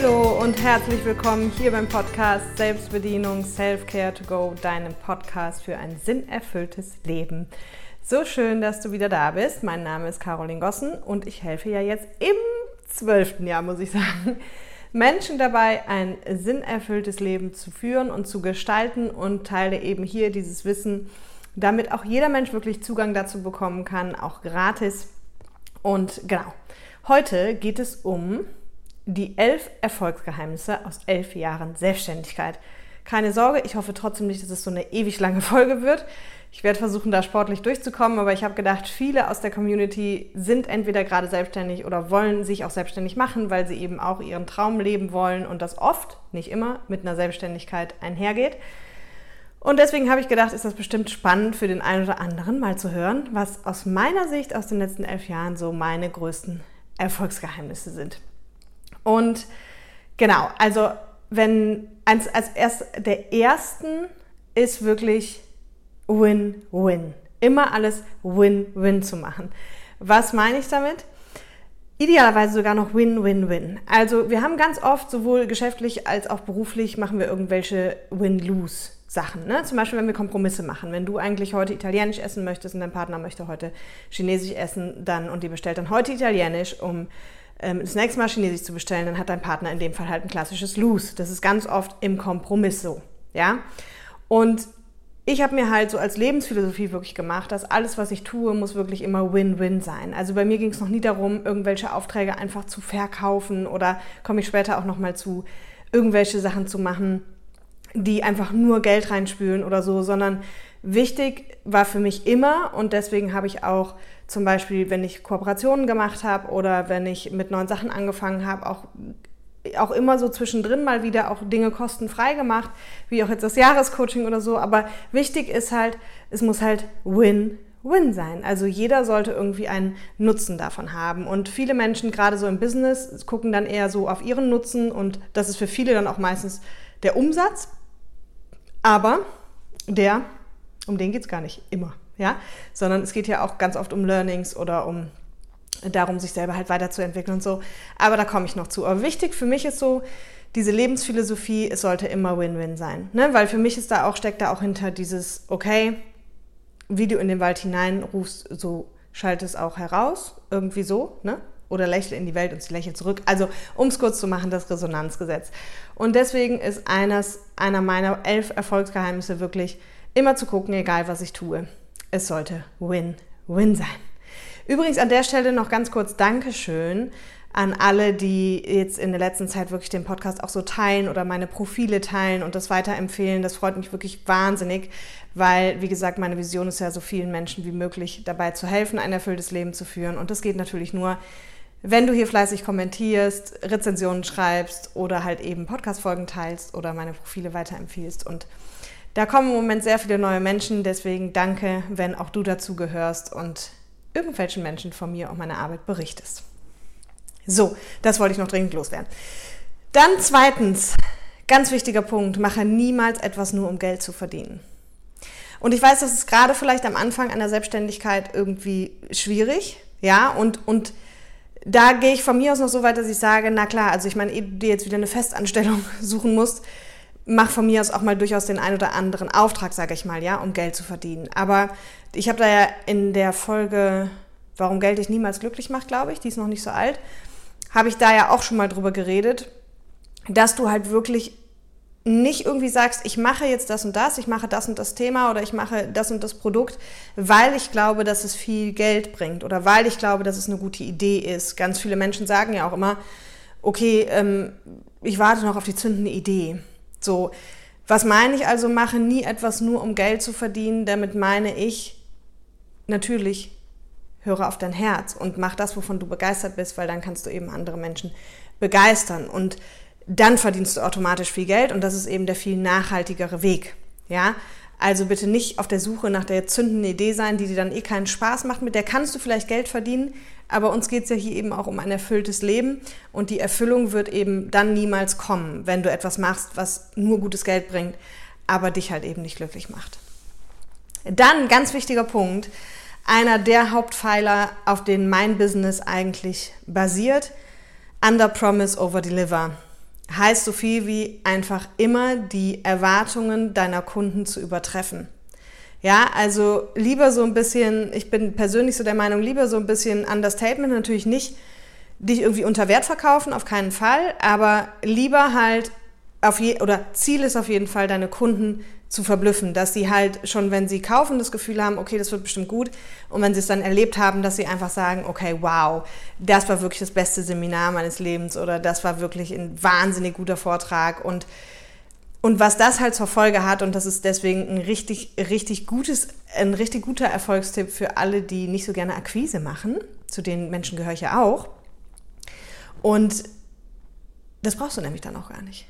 Hallo und herzlich willkommen hier beim Podcast Selbstbedienung Self-Care to Go, deinem Podcast für ein sinnerfülltes Leben. So schön, dass du wieder da bist. Mein Name ist Caroline Gossen und ich helfe ja jetzt im zwölften Jahr, muss ich sagen, Menschen dabei, ein sinnerfülltes Leben zu führen und zu gestalten und teile eben hier dieses Wissen, damit auch jeder Mensch wirklich Zugang dazu bekommen kann, auch gratis. Und genau, heute geht es um die elf Erfolgsgeheimnisse aus elf Jahren Selbstständigkeit. Keine Sorge, ich hoffe trotzdem nicht, dass es so eine ewig lange Folge wird. Ich werde versuchen, da sportlich durchzukommen, aber ich habe gedacht, viele aus der Community sind entweder gerade selbstständig oder wollen sich auch selbstständig machen, weil sie eben auch ihren Traum leben wollen und das oft, nicht immer, mit einer Selbstständigkeit einhergeht. Und deswegen habe ich gedacht, ist das bestimmt spannend für den einen oder anderen mal zu hören, was aus meiner Sicht aus den letzten elf Jahren so meine größten Erfolgsgeheimnisse sind. Und genau, also wenn als, als erst der ersten ist wirklich Win-Win. Immer alles Win-Win zu machen. Was meine ich damit? Idealerweise sogar noch Win-Win-Win. Also wir haben ganz oft sowohl geschäftlich als auch beruflich machen wir irgendwelche Win-Lose. Sachen. Ne? Zum Beispiel, wenn wir Kompromisse machen. Wenn du eigentlich heute Italienisch essen möchtest und dein Partner möchte heute Chinesisch essen, dann und die bestellt dann heute Italienisch, um das nächste Mal Chinesisch zu bestellen, dann hat dein Partner in dem Fall halt ein klassisches Lose. Das ist ganz oft im Kompromiss so. Ja? Und ich habe mir halt so als Lebensphilosophie wirklich gemacht, dass alles, was ich tue, muss wirklich immer Win-Win sein. Also bei mir ging es noch nie darum, irgendwelche Aufträge einfach zu verkaufen oder komme ich später auch nochmal zu, irgendwelche Sachen zu machen, die einfach nur Geld reinspülen oder so, sondern wichtig war für mich immer und deswegen habe ich auch zum Beispiel, wenn ich Kooperationen gemacht habe oder wenn ich mit neuen Sachen angefangen habe, auch auch immer so zwischendrin mal wieder auch Dinge kostenfrei gemacht, wie auch jetzt das Jahrescoaching oder so. Aber wichtig ist halt, es muss halt Win Win sein. Also jeder sollte irgendwie einen Nutzen davon haben. Und viele Menschen, gerade so im Business, gucken dann eher so auf ihren Nutzen und das ist für viele dann auch meistens der Umsatz. Aber der, um den geht es gar nicht immer, ja, sondern es geht ja auch ganz oft um Learnings oder um darum, sich selber halt weiterzuentwickeln und so. Aber da komme ich noch zu. Aber wichtig für mich ist so, diese Lebensphilosophie, es sollte immer Win-Win sein. Ne? Weil für mich ist da auch, steckt da auch hinter dieses, okay, wie du in den Wald hineinrufst, so schalte es auch heraus, irgendwie so, ne? Oder lächle in die Welt und sie lächelt zurück. Also, um es kurz zu machen, das Resonanzgesetz. Und deswegen ist eines, einer meiner elf Erfolgsgeheimnisse wirklich immer zu gucken, egal was ich tue. Es sollte Win-Win sein. Übrigens an der Stelle noch ganz kurz Dankeschön an alle, die jetzt in der letzten Zeit wirklich den Podcast auch so teilen oder meine Profile teilen und das weiterempfehlen. Das freut mich wirklich wahnsinnig, weil, wie gesagt, meine Vision ist ja, so vielen Menschen wie möglich dabei zu helfen, ein erfülltes Leben zu führen. Und das geht natürlich nur, wenn du hier fleißig kommentierst, Rezensionen schreibst oder halt eben Podcast-Folgen teilst oder meine Profile weiterempfiehlst. Und da kommen im Moment sehr viele neue Menschen, deswegen danke, wenn auch du dazu gehörst und irgendwelchen Menschen von mir und meiner Arbeit berichtest. So, das wollte ich noch dringend loswerden. Dann zweitens, ganz wichtiger Punkt, mache niemals etwas nur, um Geld zu verdienen. Und ich weiß, das ist gerade vielleicht am Anfang einer Selbstständigkeit irgendwie schwierig, ja, und, und da gehe ich von mir aus noch so weit, dass ich sage, na klar, also ich meine, ehe du dir jetzt wieder eine Festanstellung suchen musst, mach von mir aus auch mal durchaus den ein oder anderen Auftrag, sage ich mal, ja, um Geld zu verdienen. Aber ich habe da ja in der Folge, warum Geld dich niemals glücklich macht, glaube ich, die ist noch nicht so alt, habe ich da ja auch schon mal drüber geredet, dass du halt wirklich nicht irgendwie sagst, ich mache jetzt das und das, ich mache das und das Thema oder ich mache das und das Produkt, weil ich glaube, dass es viel Geld bringt oder weil ich glaube, dass es eine gute Idee ist. Ganz viele Menschen sagen ja auch immer, okay, ähm, ich warte noch auf die zündende Idee. So, was meine ich also, mache nie etwas nur, um Geld zu verdienen. Damit meine ich natürlich, höre auf dein Herz und mach das, wovon du begeistert bist, weil dann kannst du eben andere Menschen begeistern und dann verdienst du automatisch viel Geld und das ist eben der viel nachhaltigere Weg. Ja, also bitte nicht auf der Suche nach der zündenden Idee sein, die dir dann eh keinen Spaß macht. Mit der kannst du vielleicht Geld verdienen, aber uns geht es ja hier eben auch um ein erfülltes Leben und die Erfüllung wird eben dann niemals kommen, wenn du etwas machst, was nur gutes Geld bringt, aber dich halt eben nicht glücklich macht. Dann ganz wichtiger Punkt, einer der Hauptpfeiler, auf denen mein Business eigentlich basiert, Under Promise, Over Deliver. Heißt so viel wie einfach immer die Erwartungen deiner Kunden zu übertreffen. Ja, also lieber so ein bisschen, ich bin persönlich so der Meinung, lieber so ein bisschen Understatement, natürlich nicht dich irgendwie unter Wert verkaufen, auf keinen Fall, aber lieber halt auf je, oder Ziel ist auf jeden Fall, deine Kunden zu verblüffen, dass sie halt schon, wenn sie kaufen, das Gefühl haben, okay, das wird bestimmt gut. Und wenn sie es dann erlebt haben, dass sie einfach sagen, okay, wow, das war wirklich das beste Seminar meines Lebens oder das war wirklich ein wahnsinnig guter Vortrag und und was das halt zur Folge hat, und das ist deswegen ein richtig, richtig gutes, ein richtig guter Erfolgstipp für alle, die nicht so gerne Akquise machen, zu den Menschen gehöre ich ja auch. Und das brauchst du nämlich dann auch gar nicht.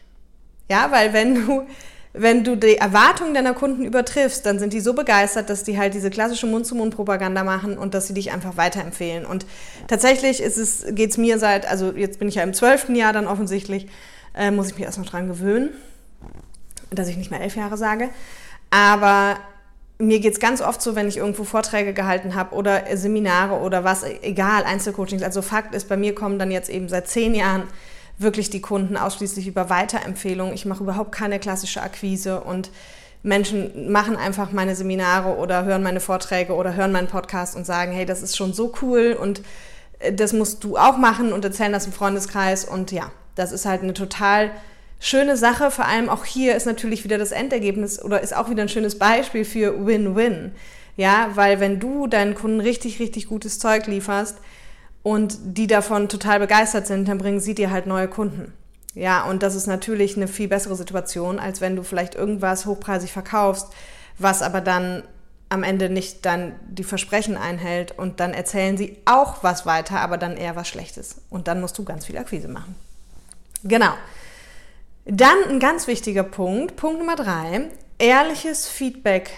Ja, weil wenn du, wenn du die Erwartungen deiner Kunden übertriffst, dann sind die so begeistert, dass die halt diese klassische Mund-zu-Mund-Propaganda machen und dass sie dich einfach weiterempfehlen. Und tatsächlich geht es mir seit, also jetzt bin ich ja im zwölften Jahr dann offensichtlich, äh, muss ich mich erstmal dran gewöhnen, dass ich nicht mehr elf Jahre sage. Aber mir geht es ganz oft so, wenn ich irgendwo Vorträge gehalten habe oder Seminare oder was, egal, Einzelcoachings. Also Fakt ist, bei mir kommen dann jetzt eben seit zehn Jahren wirklich die Kunden ausschließlich über Weiterempfehlungen. Ich mache überhaupt keine klassische Akquise und Menschen machen einfach meine Seminare oder hören meine Vorträge oder hören meinen Podcast und sagen, hey, das ist schon so cool und äh, das musst du auch machen und erzählen das im Freundeskreis. Und ja, das ist halt eine total schöne Sache. Vor allem auch hier ist natürlich wieder das Endergebnis oder ist auch wieder ein schönes Beispiel für Win-Win. Ja, weil wenn du deinen Kunden richtig, richtig gutes Zeug lieferst, und die davon total begeistert sind, dann bringen sie dir halt neue Kunden. Ja, und das ist natürlich eine viel bessere Situation, als wenn du vielleicht irgendwas hochpreisig verkaufst, was aber dann am Ende nicht dann die Versprechen einhält und dann erzählen sie auch was weiter, aber dann eher was Schlechtes. Und dann musst du ganz viel Akquise machen. Genau. Dann ein ganz wichtiger Punkt, Punkt Nummer drei, ehrliches Feedback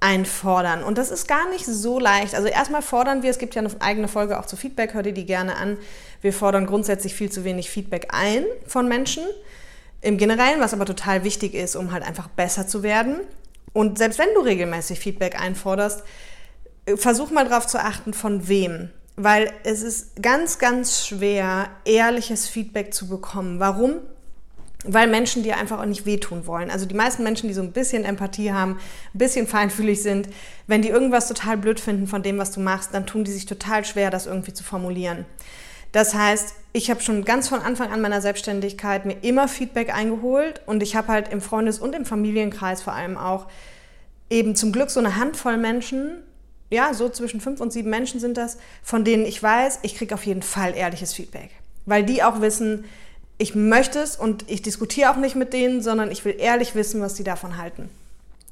einfordern. Und das ist gar nicht so leicht. Also erstmal fordern wir, es gibt ja eine eigene Folge auch zu Feedback, hör dir die gerne an. Wir fordern grundsätzlich viel zu wenig Feedback ein von Menschen. Im Generellen, was aber total wichtig ist, um halt einfach besser zu werden. Und selbst wenn du regelmäßig Feedback einforderst, versuch mal darauf zu achten, von wem. Weil es ist ganz, ganz schwer, ehrliches Feedback zu bekommen. Warum? Weil Menschen dir einfach auch nicht wehtun wollen. Also die meisten Menschen, die so ein bisschen Empathie haben, ein bisschen feinfühlig sind, wenn die irgendwas total blöd finden von dem, was du machst, dann tun die sich total schwer, das irgendwie zu formulieren. Das heißt, ich habe schon ganz von Anfang an meiner Selbstständigkeit mir immer Feedback eingeholt und ich habe halt im Freundes- und im Familienkreis vor allem auch eben zum Glück so eine Handvoll Menschen, ja, so zwischen fünf und sieben Menschen sind das, von denen ich weiß, ich kriege auf jeden Fall ehrliches Feedback. Weil die auch wissen, ich möchte es und ich diskutiere auch nicht mit denen, sondern ich will ehrlich wissen, was sie davon halten.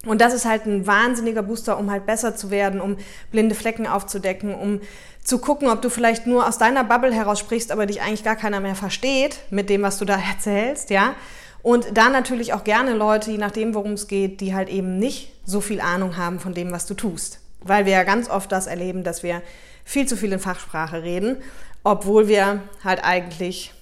Und das ist halt ein wahnsinniger Booster, um halt besser zu werden, um blinde Flecken aufzudecken, um zu gucken, ob du vielleicht nur aus deiner Bubble heraus sprichst, aber dich eigentlich gar keiner mehr versteht mit dem, was du da erzählst, ja. Und da natürlich auch gerne Leute, je nachdem, worum es geht, die halt eben nicht so viel Ahnung haben von dem, was du tust. Weil wir ja ganz oft das erleben, dass wir viel zu viel in Fachsprache reden, obwohl wir halt eigentlich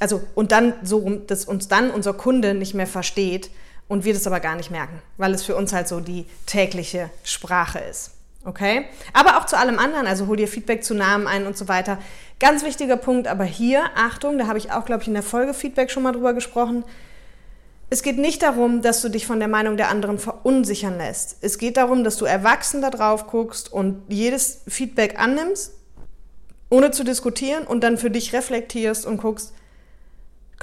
also und dann so, dass uns dann unser Kunde nicht mehr versteht und wir das aber gar nicht merken, weil es für uns halt so die tägliche Sprache ist. Okay? Aber auch zu allem anderen, also hol dir Feedback zu Namen ein und so weiter. Ganz wichtiger Punkt, aber hier, Achtung, da habe ich auch, glaube ich, in der Folge Feedback schon mal drüber gesprochen. Es geht nicht darum, dass du dich von der Meinung der anderen verunsichern lässt. Es geht darum, dass du erwachsen da drauf guckst und jedes Feedback annimmst, ohne zu diskutieren und dann für dich reflektierst und guckst,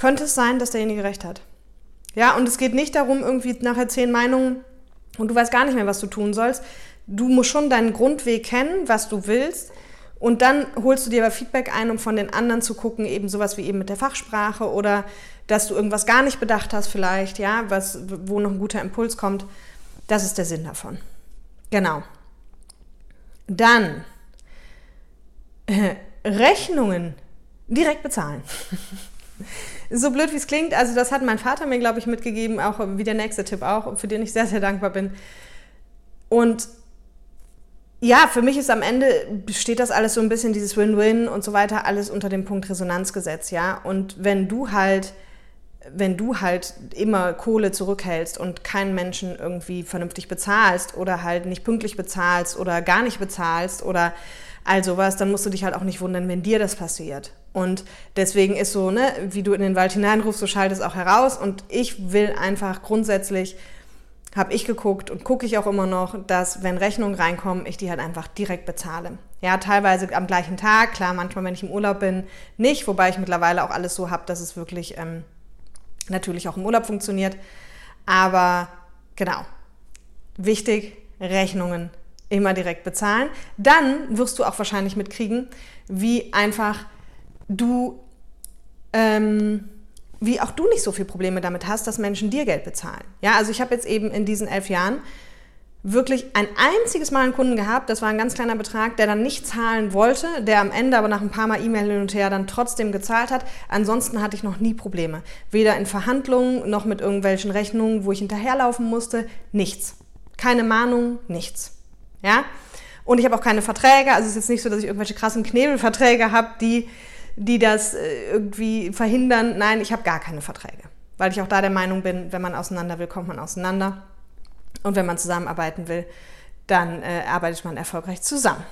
könnte es sein, dass derjenige recht hat. Ja, und es geht nicht darum, irgendwie nachher zehn Meinungen und du weißt gar nicht mehr, was du tun sollst. Du musst schon deinen Grundweg kennen, was du willst. Und dann holst du dir aber Feedback ein, um von den anderen zu gucken, eben sowas wie eben mit der Fachsprache oder dass du irgendwas gar nicht bedacht hast vielleicht, ja, was, wo noch ein guter Impuls kommt. Das ist der Sinn davon. Genau. Dann äh, Rechnungen direkt bezahlen. so blöd wie es klingt, also das hat mein Vater mir, glaube ich, mitgegeben, auch wie der nächste Tipp auch, für den ich sehr, sehr dankbar bin. Und ja, für mich ist am Ende, steht das alles so ein bisschen, dieses Win-Win und so weiter, alles unter dem Punkt Resonanzgesetz, ja. Und wenn du halt, wenn du halt immer Kohle zurückhältst und keinen Menschen irgendwie vernünftig bezahlst oder halt nicht pünktlich bezahlst oder gar nicht bezahlst oder all sowas, dann musst du dich halt auch nicht wundern, wenn dir das passiert. Und deswegen ist so, ne, wie du in den Wald hineinrufst, so schaltet es auch heraus. Und ich will einfach grundsätzlich, habe ich geguckt und gucke ich auch immer noch, dass wenn Rechnungen reinkommen, ich die halt einfach direkt bezahle. Ja, teilweise am gleichen Tag, klar, manchmal, wenn ich im Urlaub bin, nicht, wobei ich mittlerweile auch alles so habe, dass es wirklich ähm, natürlich auch im Urlaub funktioniert. Aber genau, wichtig, Rechnungen immer direkt bezahlen. Dann wirst du auch wahrscheinlich mitkriegen, wie einfach du, ähm, wie auch du nicht so viele Probleme damit hast, dass Menschen dir Geld bezahlen. Ja, also ich habe jetzt eben in diesen elf Jahren wirklich ein einziges Mal einen Kunden gehabt, das war ein ganz kleiner Betrag, der dann nicht zahlen wollte, der am Ende aber nach ein paar Mal E-Mail hin und her dann trotzdem gezahlt hat. Ansonsten hatte ich noch nie Probleme. Weder in Verhandlungen noch mit irgendwelchen Rechnungen, wo ich hinterherlaufen musste, nichts. Keine Mahnung, nichts. Ja? Und ich habe auch keine Verträge, also es ist jetzt nicht so, dass ich irgendwelche krassen Knebelverträge habe, die, die das äh, irgendwie verhindern. Nein, ich habe gar keine Verträge. Weil ich auch da der Meinung bin, wenn man auseinander will, kommt man auseinander. Und wenn man zusammenarbeiten will, dann äh, arbeitet man erfolgreich zusammen.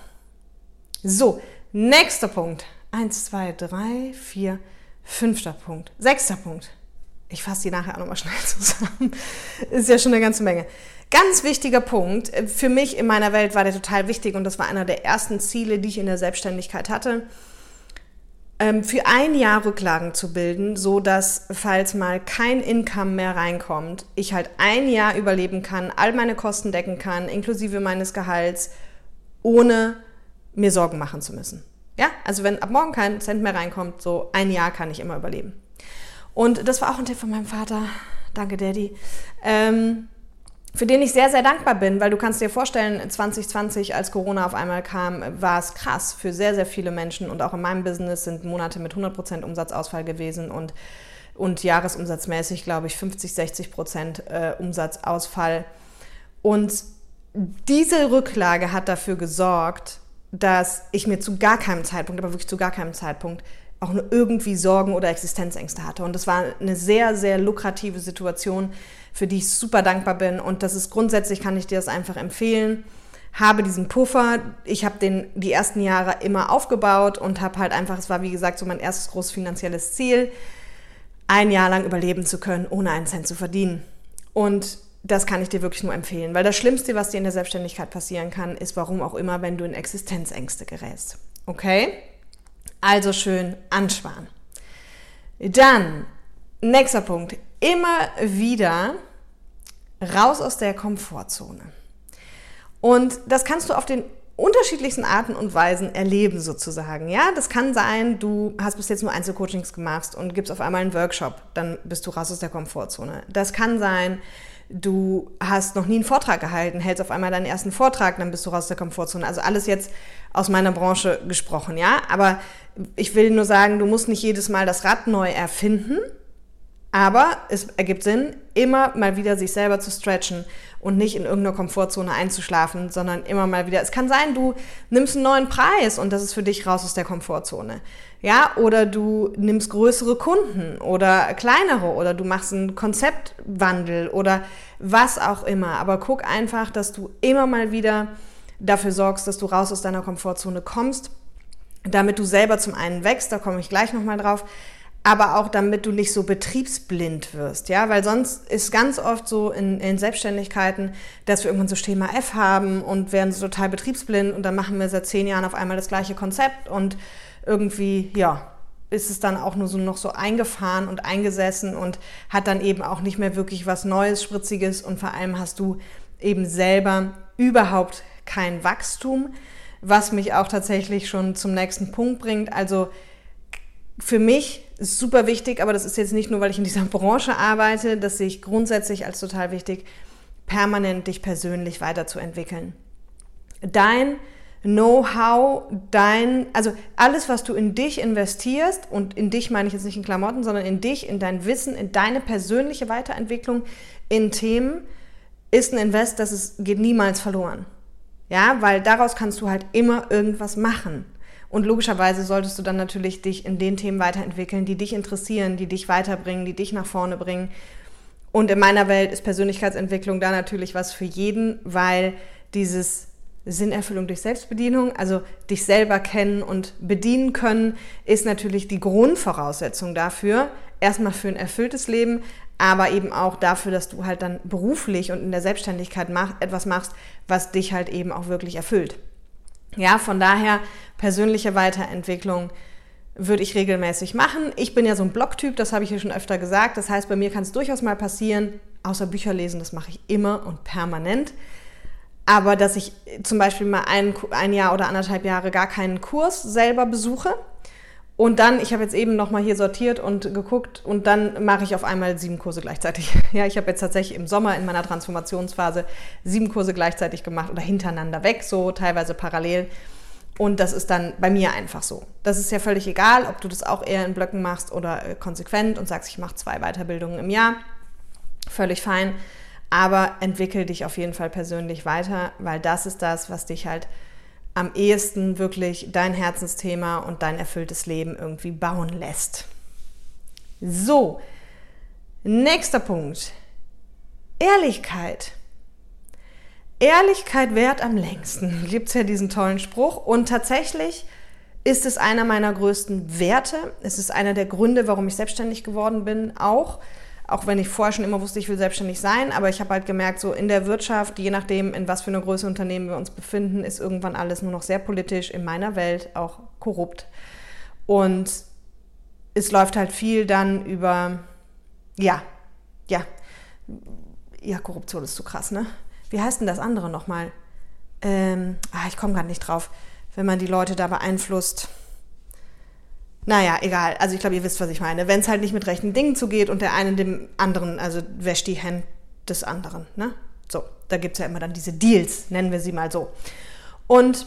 So, nächster Punkt. Eins, zwei, drei, vier, fünfter Punkt. Sechster Punkt. Ich fasse die nachher auch nochmal schnell zusammen. Ist ja schon eine ganze Menge. Ganz wichtiger Punkt. Für mich in meiner Welt war der total wichtig und das war einer der ersten Ziele, die ich in der Selbstständigkeit hatte für ein Jahr Rücklagen zu bilden, so dass falls mal kein Income mehr reinkommt, ich halt ein Jahr überleben kann, all meine Kosten decken kann, inklusive meines Gehalts, ohne mir Sorgen machen zu müssen. Ja, also wenn ab morgen kein Cent mehr reinkommt, so ein Jahr kann ich immer überleben. Und das war auch ein Tipp von meinem Vater. Danke, Daddy. Ähm, für den ich sehr, sehr dankbar bin, weil du kannst dir vorstellen, 2020, als Corona auf einmal kam, war es krass für sehr, sehr viele Menschen und auch in meinem Business sind Monate mit 100% Umsatzausfall gewesen und, und jahresumsatzmäßig, glaube ich, 50, 60% äh, Umsatzausfall. Und diese Rücklage hat dafür gesorgt, dass ich mir zu gar keinem Zeitpunkt, aber wirklich zu gar keinem Zeitpunkt, auch nur irgendwie Sorgen oder Existenzängste hatte. Und das war eine sehr, sehr lukrative Situation, für die ich super dankbar bin. Und das ist grundsätzlich, kann ich dir das einfach empfehlen. Habe diesen Puffer. Ich habe den die ersten Jahre immer aufgebaut und habe halt einfach, es war wie gesagt so mein erstes großes finanzielles Ziel, ein Jahr lang überleben zu können, ohne einen Cent zu verdienen. Und das kann ich dir wirklich nur empfehlen, weil das Schlimmste, was dir in der Selbstständigkeit passieren kann, ist, warum auch immer, wenn du in Existenzängste gerätst. Okay? Also schön ansparen. Dann, nächster Punkt, immer wieder raus aus der Komfortzone. Und das kannst du auf den unterschiedlichsten Arten und Weisen erleben sozusagen. Ja, das kann sein, du hast bis jetzt nur Einzelcoachings gemacht und gibst auf einmal einen Workshop, dann bist du raus aus der Komfortzone. Das kann sein, du hast noch nie einen Vortrag gehalten, hältst auf einmal deinen ersten Vortrag, dann bist du raus aus der Komfortzone. Also alles jetzt aus meiner Branche gesprochen, ja. Aber ich will nur sagen, du musst nicht jedes Mal das Rad neu erfinden, aber es ergibt Sinn, immer mal wieder sich selber zu stretchen und nicht in irgendeiner Komfortzone einzuschlafen, sondern immer mal wieder. Es kann sein, du nimmst einen neuen Preis und das ist für dich raus aus der Komfortzone. Ja, oder du nimmst größere Kunden oder kleinere oder du machst einen Konzeptwandel oder was auch immer. Aber guck einfach, dass du immer mal wieder dafür sorgst, dass du raus aus deiner Komfortzone kommst, damit du selber zum einen wächst, da komme ich gleich nochmal drauf, aber auch damit du nicht so betriebsblind wirst, ja, weil sonst ist ganz oft so in, in Selbstständigkeiten, dass wir irgendwann so Schema F haben und werden so total betriebsblind und dann machen wir seit zehn Jahren auf einmal das gleiche Konzept und irgendwie, ja, ist es dann auch nur so noch so eingefahren und eingesessen und hat dann eben auch nicht mehr wirklich was Neues, Spritziges und vor allem hast du eben selber überhaupt kein Wachstum, was mich auch tatsächlich schon zum nächsten Punkt bringt. Also für mich ist super wichtig, aber das ist jetzt nicht nur, weil ich in dieser Branche arbeite, das sehe ich grundsätzlich als total wichtig, permanent dich persönlich weiterzuentwickeln. Dein Know-how, dein, also alles, was du in dich investierst, und in dich meine ich jetzt nicht in Klamotten, sondern in dich, in dein Wissen, in deine persönliche Weiterentwicklung in Themen, ist ein Invest, das ist, geht niemals verloren. Ja, weil daraus kannst du halt immer irgendwas machen. Und logischerweise solltest du dann natürlich dich in den Themen weiterentwickeln, die dich interessieren, die dich weiterbringen, die dich nach vorne bringen. Und in meiner Welt ist Persönlichkeitsentwicklung da natürlich was für jeden, weil dieses Sinnerfüllung durch Selbstbedienung, also dich selber kennen und bedienen können, ist natürlich die Grundvoraussetzung dafür, erstmal für ein erfülltes Leben, aber eben auch dafür, dass du halt dann beruflich und in der Selbstständigkeit mach, etwas machst, was dich halt eben auch wirklich erfüllt. Ja, von daher persönliche Weiterentwicklung würde ich regelmäßig machen. Ich bin ja so ein Blogtyp, das habe ich hier schon öfter gesagt. Das heißt, bei mir kann es durchaus mal passieren, außer Bücher lesen, das mache ich immer und permanent. Aber dass ich zum Beispiel mal ein, ein Jahr oder anderthalb Jahre gar keinen Kurs selber besuche, und dann, ich habe jetzt eben nochmal hier sortiert und geguckt und dann mache ich auf einmal sieben Kurse gleichzeitig. Ja, ich habe jetzt tatsächlich im Sommer in meiner Transformationsphase sieben Kurse gleichzeitig gemacht oder hintereinander weg, so teilweise parallel. Und das ist dann bei mir einfach so. Das ist ja völlig egal, ob du das auch eher in Blöcken machst oder äh, konsequent und sagst, ich mache zwei Weiterbildungen im Jahr. Völlig fein. Aber entwickel dich auf jeden Fall persönlich weiter, weil das ist das, was dich halt am ehesten wirklich dein Herzensthema und dein erfülltes Leben irgendwie bauen lässt. So, nächster Punkt. Ehrlichkeit. Ehrlichkeit währt am längsten. Gibt es ja diesen tollen Spruch. Und tatsächlich ist es einer meiner größten Werte. Es ist einer der Gründe, warum ich selbstständig geworden bin, auch auch wenn ich vorher schon immer wusste, ich will selbstständig sein, aber ich habe halt gemerkt, so in der Wirtschaft, je nachdem, in was für eine Größe Unternehmen wir uns befinden, ist irgendwann alles nur noch sehr politisch, in meiner Welt auch korrupt. Und es läuft halt viel dann über, ja, ja, ja, Korruption ist zu krass, ne? Wie heißt denn das andere nochmal? Ähm, ah, ich komme gerade nicht drauf. Wenn man die Leute da beeinflusst naja, egal. Also ich glaube, ihr wisst, was ich meine. Wenn es halt nicht mit rechten Dingen zugeht und der eine dem anderen, also wäscht die Hände des anderen. Ne? So, da gibt es ja immer dann diese Deals, nennen wir sie mal so. Und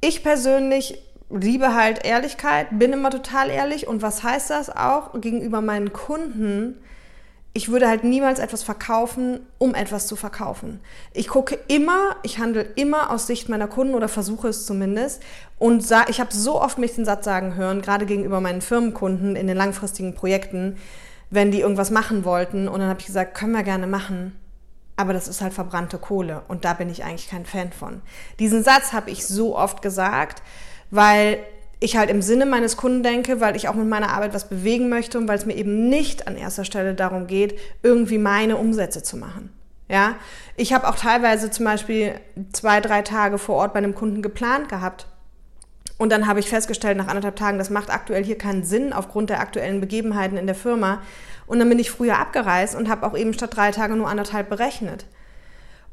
ich persönlich liebe halt Ehrlichkeit, bin immer total ehrlich. Und was heißt das auch gegenüber meinen Kunden? Ich würde halt niemals etwas verkaufen, um etwas zu verkaufen. Ich gucke immer, ich handle immer aus Sicht meiner Kunden oder versuche es zumindest. Und ich habe so oft mich den Satz sagen hören, gerade gegenüber meinen Firmenkunden in den langfristigen Projekten, wenn die irgendwas machen wollten. Und dann habe ich gesagt, können wir gerne machen. Aber das ist halt verbrannte Kohle. Und da bin ich eigentlich kein Fan von. Diesen Satz habe ich so oft gesagt, weil ich halt im Sinne meines Kunden denke, weil ich auch mit meiner Arbeit was bewegen möchte und weil es mir eben nicht an erster Stelle darum geht, irgendwie meine Umsätze zu machen. Ja, ich habe auch teilweise zum Beispiel zwei, drei Tage vor Ort bei einem Kunden geplant gehabt. Und dann habe ich festgestellt, nach anderthalb Tagen, das macht aktuell hier keinen Sinn aufgrund der aktuellen Begebenheiten in der Firma. Und dann bin ich früher abgereist und habe auch eben statt drei Tage nur anderthalb berechnet.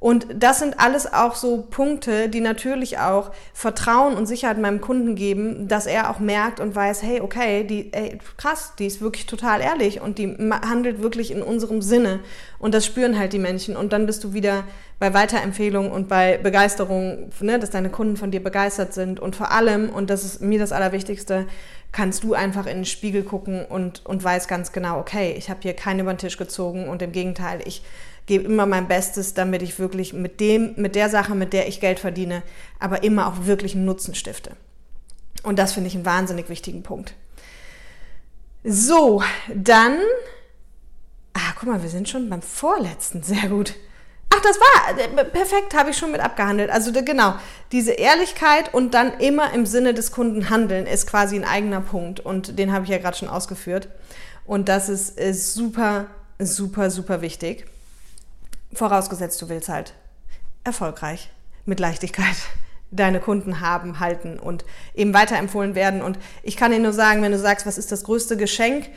Und das sind alles auch so Punkte, die natürlich auch Vertrauen und Sicherheit meinem Kunden geben, dass er auch merkt und weiß, hey, okay, die, ey, krass, die ist wirklich total ehrlich und die handelt wirklich in unserem Sinne. Und das spüren halt die Menschen. Und dann bist du wieder bei Weiterempfehlung und bei Begeisterung, ne, dass deine Kunden von dir begeistert sind. Und vor allem, und das ist mir das Allerwichtigste, kannst du einfach in den Spiegel gucken und, und weißt ganz genau, okay, ich habe hier keinen über den Tisch gezogen und im Gegenteil, ich gebe immer mein Bestes, damit ich wirklich mit dem, mit der Sache, mit der ich Geld verdiene, aber immer auch wirklich einen Nutzen stifte. Und das finde ich einen wahnsinnig wichtigen Punkt. So, dann, ah, guck mal, wir sind schon beim vorletzten, sehr gut. Ach, das war äh, perfekt, habe ich schon mit abgehandelt. Also genau, diese Ehrlichkeit und dann immer im Sinne des Kunden handeln ist quasi ein eigener Punkt und den habe ich ja gerade schon ausgeführt. Und das ist, ist super, super, super wichtig. Vorausgesetzt, du willst halt erfolgreich, mit Leichtigkeit deine Kunden haben, halten und eben weiterempfohlen werden. Und ich kann dir nur sagen, wenn du sagst, was ist das größte Geschenk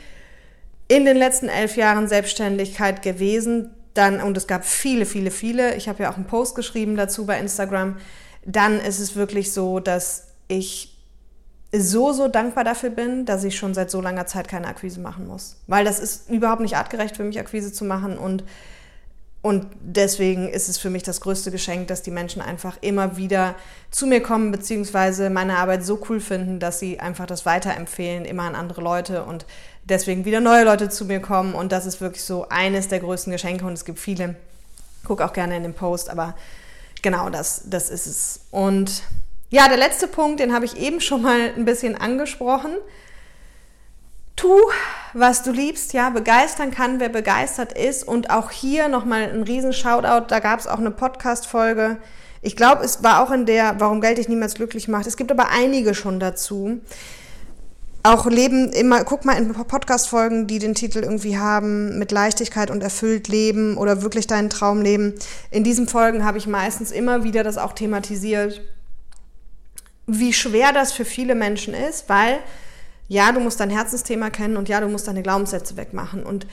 in den letzten elf Jahren Selbstständigkeit gewesen, dann, und es gab viele, viele, viele, ich habe ja auch einen Post geschrieben dazu bei Instagram, dann ist es wirklich so, dass ich so, so dankbar dafür bin, dass ich schon seit so langer Zeit keine Akquise machen muss. Weil das ist überhaupt nicht artgerecht für mich, Akquise zu machen und und deswegen ist es für mich das größte Geschenk, dass die Menschen einfach immer wieder zu mir kommen, beziehungsweise meine Arbeit so cool finden, dass sie einfach das weiterempfehlen, immer an andere Leute und deswegen wieder neue Leute zu mir kommen. Und das ist wirklich so eines der größten Geschenke und es gibt viele. Guck auch gerne in den Post, aber genau das, das ist es. Und ja, der letzte Punkt, den habe ich eben schon mal ein bisschen angesprochen. Tu, was du liebst, ja, begeistern kann, wer begeistert ist. Und auch hier nochmal ein riesen Shoutout, da gab es auch eine Podcast-Folge. Ich glaube, es war auch in der, warum Geld dich niemals glücklich macht. Es gibt aber einige schon dazu. Auch Leben immer, guck mal in Podcast-Folgen, die den Titel irgendwie haben, mit Leichtigkeit und erfüllt leben oder wirklich deinen Traum leben. In diesen Folgen habe ich meistens immer wieder das auch thematisiert, wie schwer das für viele Menschen ist, weil ja, du musst dein Herzensthema kennen und ja, du musst deine Glaubenssätze wegmachen. Und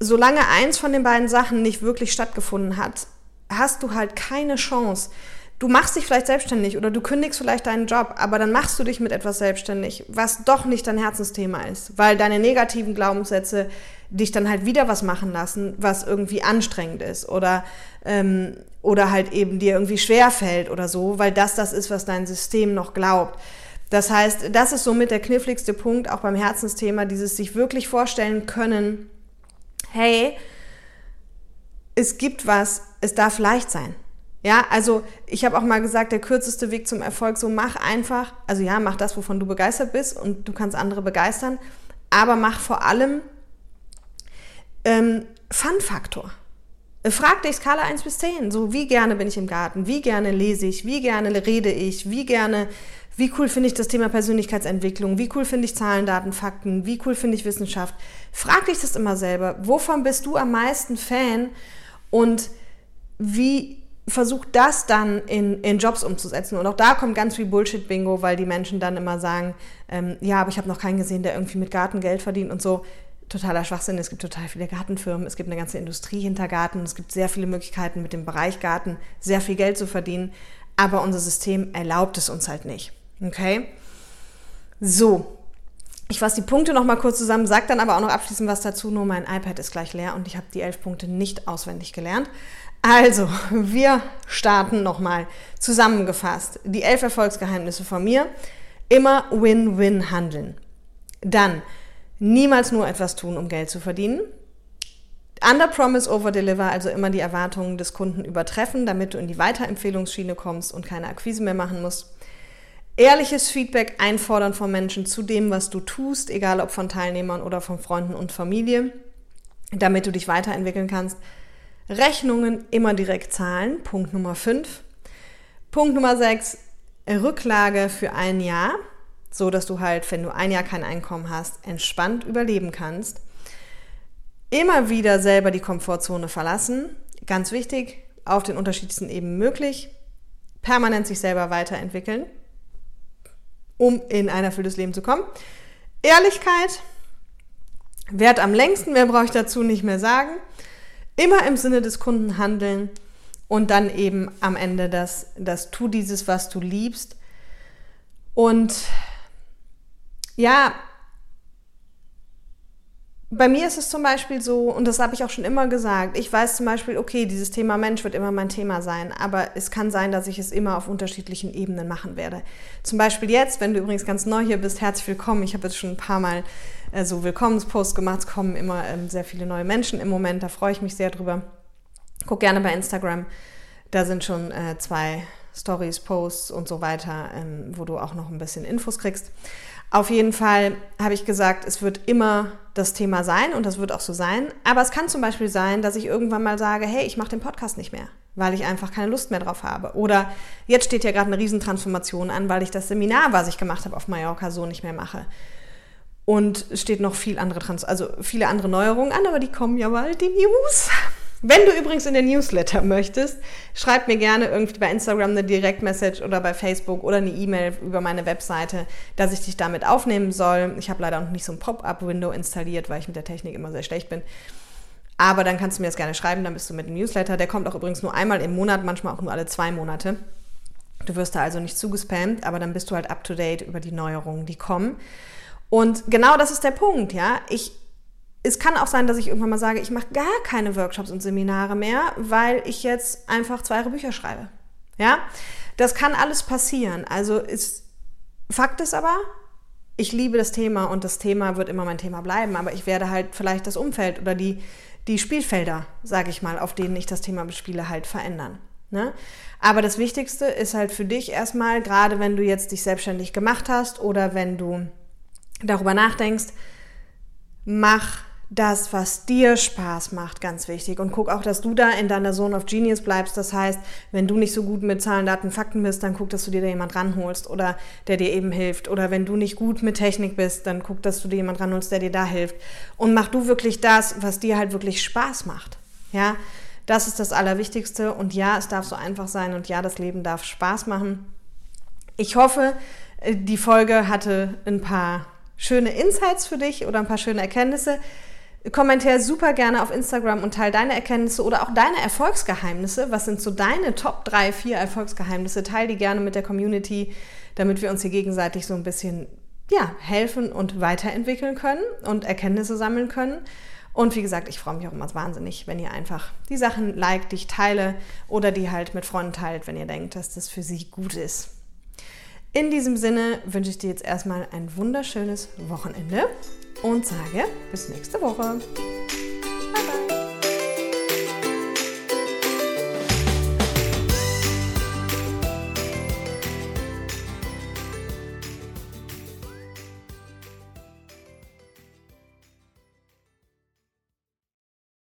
solange eins von den beiden Sachen nicht wirklich stattgefunden hat, hast du halt keine Chance. Du machst dich vielleicht selbstständig oder du kündigst vielleicht deinen Job, aber dann machst du dich mit etwas selbstständig, was doch nicht dein Herzensthema ist, weil deine negativen Glaubenssätze dich dann halt wieder was machen lassen, was irgendwie anstrengend ist oder, ähm, oder halt eben dir irgendwie schwer fällt oder so, weil das das ist, was dein System noch glaubt. Das heißt, das ist somit der kniffligste Punkt auch beim Herzensthema, dieses sich wirklich vorstellen können, hey, es gibt was, es darf leicht sein. Ja, also ich habe auch mal gesagt, der kürzeste Weg zum Erfolg, so mach einfach, also ja, mach das, wovon du begeistert bist und du kannst andere begeistern, aber mach vor allem ähm, Fun-Faktor. Frag dich Skala 1 bis 10, so wie gerne bin ich im Garten, wie gerne lese ich, wie gerne rede ich, wie gerne wie cool finde ich das Thema Persönlichkeitsentwicklung? Wie cool finde ich Zahlen, Daten, Fakten? Wie cool finde ich Wissenschaft? Frag dich das immer selber. Wovon bist du am meisten Fan? Und wie versuch das dann in, in Jobs umzusetzen? Und auch da kommt ganz viel Bullshit-Bingo, weil die Menschen dann immer sagen, ähm, ja, aber ich habe noch keinen gesehen, der irgendwie mit Garten Geld verdient und so. Totaler Schwachsinn. Es gibt total viele Gartenfirmen, es gibt eine ganze Industrie hinter Garten, es gibt sehr viele Möglichkeiten, mit dem Bereich Garten sehr viel Geld zu verdienen. Aber unser System erlaubt es uns halt nicht. Okay? So. Ich fasse die Punkte noch mal kurz zusammen, sage dann aber auch noch abschließend was dazu. Nur mein iPad ist gleich leer und ich habe die elf Punkte nicht auswendig gelernt. Also, wir starten noch mal zusammengefasst. Die elf Erfolgsgeheimnisse von mir. Immer Win-Win handeln. Dann niemals nur etwas tun, um Geld zu verdienen. Under Promise, Over Deliver, also immer die Erwartungen des Kunden übertreffen, damit du in die Weiterempfehlungsschiene kommst und keine Akquise mehr machen musst ehrliches Feedback einfordern von Menschen zu dem, was du tust, egal ob von Teilnehmern oder von Freunden und Familie, damit du dich weiterentwickeln kannst. Rechnungen immer direkt zahlen, Punkt Nummer 5. Punkt Nummer 6, Rücklage für ein Jahr, so dass du halt, wenn du ein Jahr kein Einkommen hast, entspannt überleben kannst. Immer wieder selber die Komfortzone verlassen, ganz wichtig, auf den unterschiedlichsten Ebenen möglich. Permanent sich selber weiterentwickeln um in ein erfülltes Leben zu kommen. Ehrlichkeit, Wert am längsten, mehr brauche ich dazu nicht mehr sagen. Immer im Sinne des Kunden handeln und dann eben am Ende das, das tu dieses, was du liebst. Und ja, bei mir ist es zum Beispiel so, und das habe ich auch schon immer gesagt, ich weiß zum Beispiel, okay, dieses Thema Mensch wird immer mein Thema sein, aber es kann sein, dass ich es immer auf unterschiedlichen Ebenen machen werde. Zum Beispiel jetzt, wenn du übrigens ganz neu hier bist, herzlich willkommen. Ich habe jetzt schon ein paar Mal äh, so Willkommensposts gemacht, es kommen immer ähm, sehr viele neue Menschen im Moment, da freue ich mich sehr drüber. Guck gerne bei Instagram, da sind schon äh, zwei Stories, Posts und so weiter, ähm, wo du auch noch ein bisschen Infos kriegst. Auf jeden Fall habe ich gesagt, es wird immer das Thema sein und das wird auch so sein. Aber es kann zum Beispiel sein, dass ich irgendwann mal sage, hey, ich mache den Podcast nicht mehr, weil ich einfach keine Lust mehr drauf habe. Oder jetzt steht ja gerade eine Riesentransformation an, weil ich das Seminar, was ich gemacht habe auf Mallorca, so nicht mehr mache. Und es steht noch viel andere Trans also viele andere Neuerungen an, aber die kommen ja bald, die News. Wenn du übrigens in den Newsletter möchtest, schreib mir gerne irgendwie bei Instagram eine Direktmessage oder bei Facebook oder eine E-Mail über meine Webseite, dass ich dich damit aufnehmen soll. Ich habe leider noch nicht so ein Pop-up-Window installiert, weil ich mit der Technik immer sehr schlecht bin. Aber dann kannst du mir das gerne schreiben, dann bist du mit dem Newsletter. Der kommt auch übrigens nur einmal im Monat, manchmal auch nur alle zwei Monate. Du wirst da also nicht zugespammt, aber dann bist du halt up to date über die Neuerungen, die kommen. Und genau das ist der Punkt, ja. Ich es kann auch sein, dass ich irgendwann mal sage, ich mache gar keine Workshops und Seminare mehr, weil ich jetzt einfach zwei Bücher schreibe. Ja, das kann alles passieren. Also ist, Fakt ist aber, ich liebe das Thema und das Thema wird immer mein Thema bleiben, aber ich werde halt vielleicht das Umfeld oder die, die Spielfelder, sage ich mal, auf denen ich das Thema bespiele, halt verändern. Ne? Aber das Wichtigste ist halt für dich erstmal, gerade wenn du jetzt dich selbstständig gemacht hast oder wenn du darüber nachdenkst, mach das, was dir Spaß macht, ganz wichtig. Und guck auch, dass du da in deiner Zone of Genius bleibst. Das heißt, wenn du nicht so gut mit Zahlen, Daten, Fakten bist, dann guck, dass du dir da jemand ranholst oder der dir eben hilft. Oder wenn du nicht gut mit Technik bist, dann guck, dass du dir jemand ranholst, der dir da hilft. Und mach du wirklich das, was dir halt wirklich Spaß macht. Ja, das ist das Allerwichtigste. Und ja, es darf so einfach sein. Und ja, das Leben darf Spaß machen. Ich hoffe, äh, die Folge hatte ein paar schöne Insights für dich oder ein paar schöne Erkenntnisse. Kommentier super gerne auf Instagram und teile deine Erkenntnisse oder auch deine Erfolgsgeheimnisse. Was sind so deine Top 3, 4 Erfolgsgeheimnisse? Teile die gerne mit der Community, damit wir uns hier gegenseitig so ein bisschen ja, helfen und weiterentwickeln können und Erkenntnisse sammeln können. Und wie gesagt, ich freue mich auch immer wahnsinnig, wenn ihr einfach die Sachen liked, die ich teile oder die halt mit Freunden teilt, wenn ihr denkt, dass das für sie gut ist. In diesem Sinne wünsche ich dir jetzt erstmal ein wunderschönes Wochenende und sage bis nächste Woche. Bye bye.